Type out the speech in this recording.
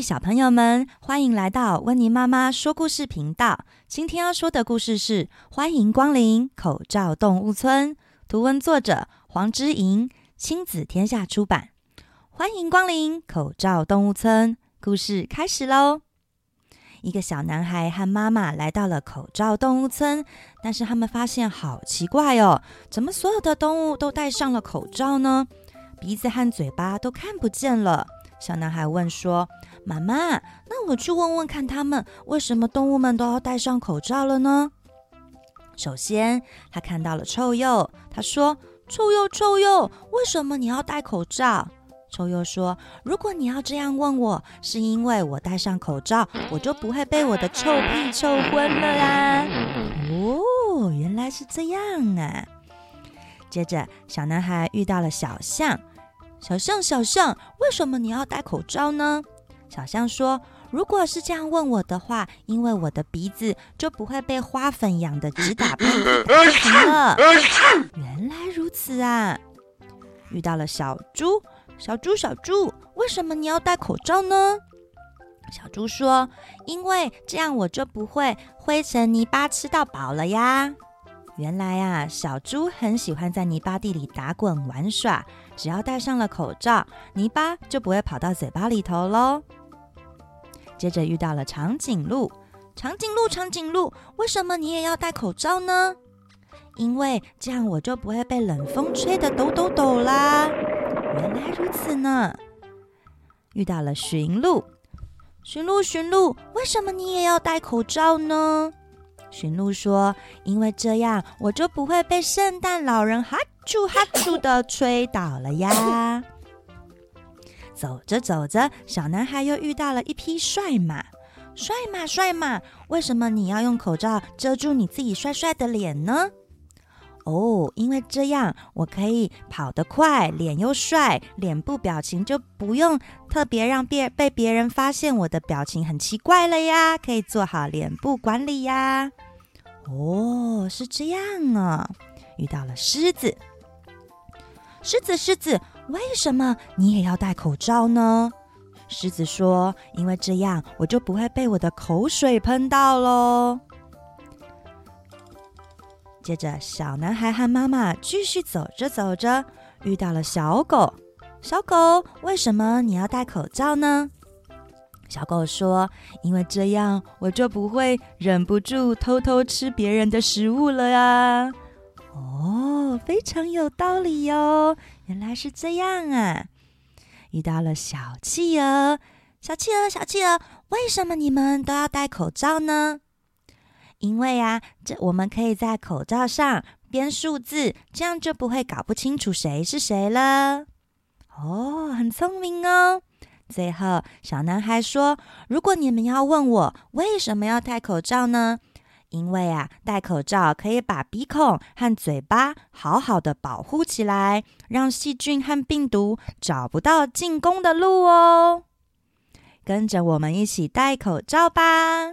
小朋友们，欢迎来到温妮妈妈说故事频道。今天要说的故事是《欢迎光临口罩动物村》，图文作者黄之莹，亲子天下出版。欢迎光临口罩动物村，故事开始喽。一个小男孩和妈妈来到了口罩动物村，但是他们发现好奇怪哦，怎么所有的动物都戴上了口罩呢？鼻子和嘴巴都看不见了。小男孩问说：“妈妈，那我去问问看，他们为什么动物们都要戴上口罩了呢？”首先，他看到了臭鼬，他说：“臭鼬，臭鼬，为什么你要戴口罩？”臭鼬说：“如果你要这样问我，是因为我戴上口罩，我就不会被我的臭屁臭昏了啦。”哦，原来是这样啊！接着，小男孩遇到了小象。小象，小象，为什么你要戴口罩呢？小象说：“如果是这样问我的话，因为我的鼻子就不会被花粉痒的直打喷嚏打了。”原来如此啊！遇到了小猪，小猪，小猪，为什么你要戴口罩呢？小猪说：“因为这样我就不会灰尘泥巴吃到饱了呀。”原来啊，小猪很喜欢在泥巴地里打滚玩耍。只要戴上了口罩，泥巴就不会跑到嘴巴里头喽。接着遇到了长颈鹿，长颈鹿，长颈鹿，为什么你也要戴口罩呢？因为这样我就不会被冷风吹得抖抖抖啦。原来如此呢。遇到了驯鹿，驯鹿，驯鹿，为什么你也要戴口罩呢？驯鹿说：“因为这样，我就不会被圣诞老人哈啾哈啾的吹倒了呀。”走着走着，小男孩又遇到了一匹帅马。帅马，帅马，为什么你要用口罩遮住你自己帅帅的脸呢？哦，因为这样我可以跑得快，脸又帅，脸部表情就不用特别让别被别人发现我的表情很奇怪了呀，可以做好脸部管理呀。哦，是这样啊。遇到了狮子，狮子，狮子，为什么你也要戴口罩呢？狮子说：“因为这样我就不会被我的口水喷到喽。”接着，小男孩和妈妈继续走着走着，遇到了小狗。小狗，为什么你要戴口罩呢？小狗说：“因为这样我就不会忍不住偷偷吃别人的食物了呀。”哦，非常有道理哟！原来是这样啊。遇到了小企鹅，小企鹅，小企鹅，为什么你们都要戴口罩呢？因为呀，这我们可以在口罩上编数字，这样就不会搞不清楚谁是谁了。哦，很聪明哦。最后，小男孩说：“如果你们要问我为什么要戴口罩呢？因为啊，戴口罩可以把鼻孔和嘴巴好好的保护起来，让细菌和病毒找不到进攻的路哦。跟着我们一起戴口罩吧。”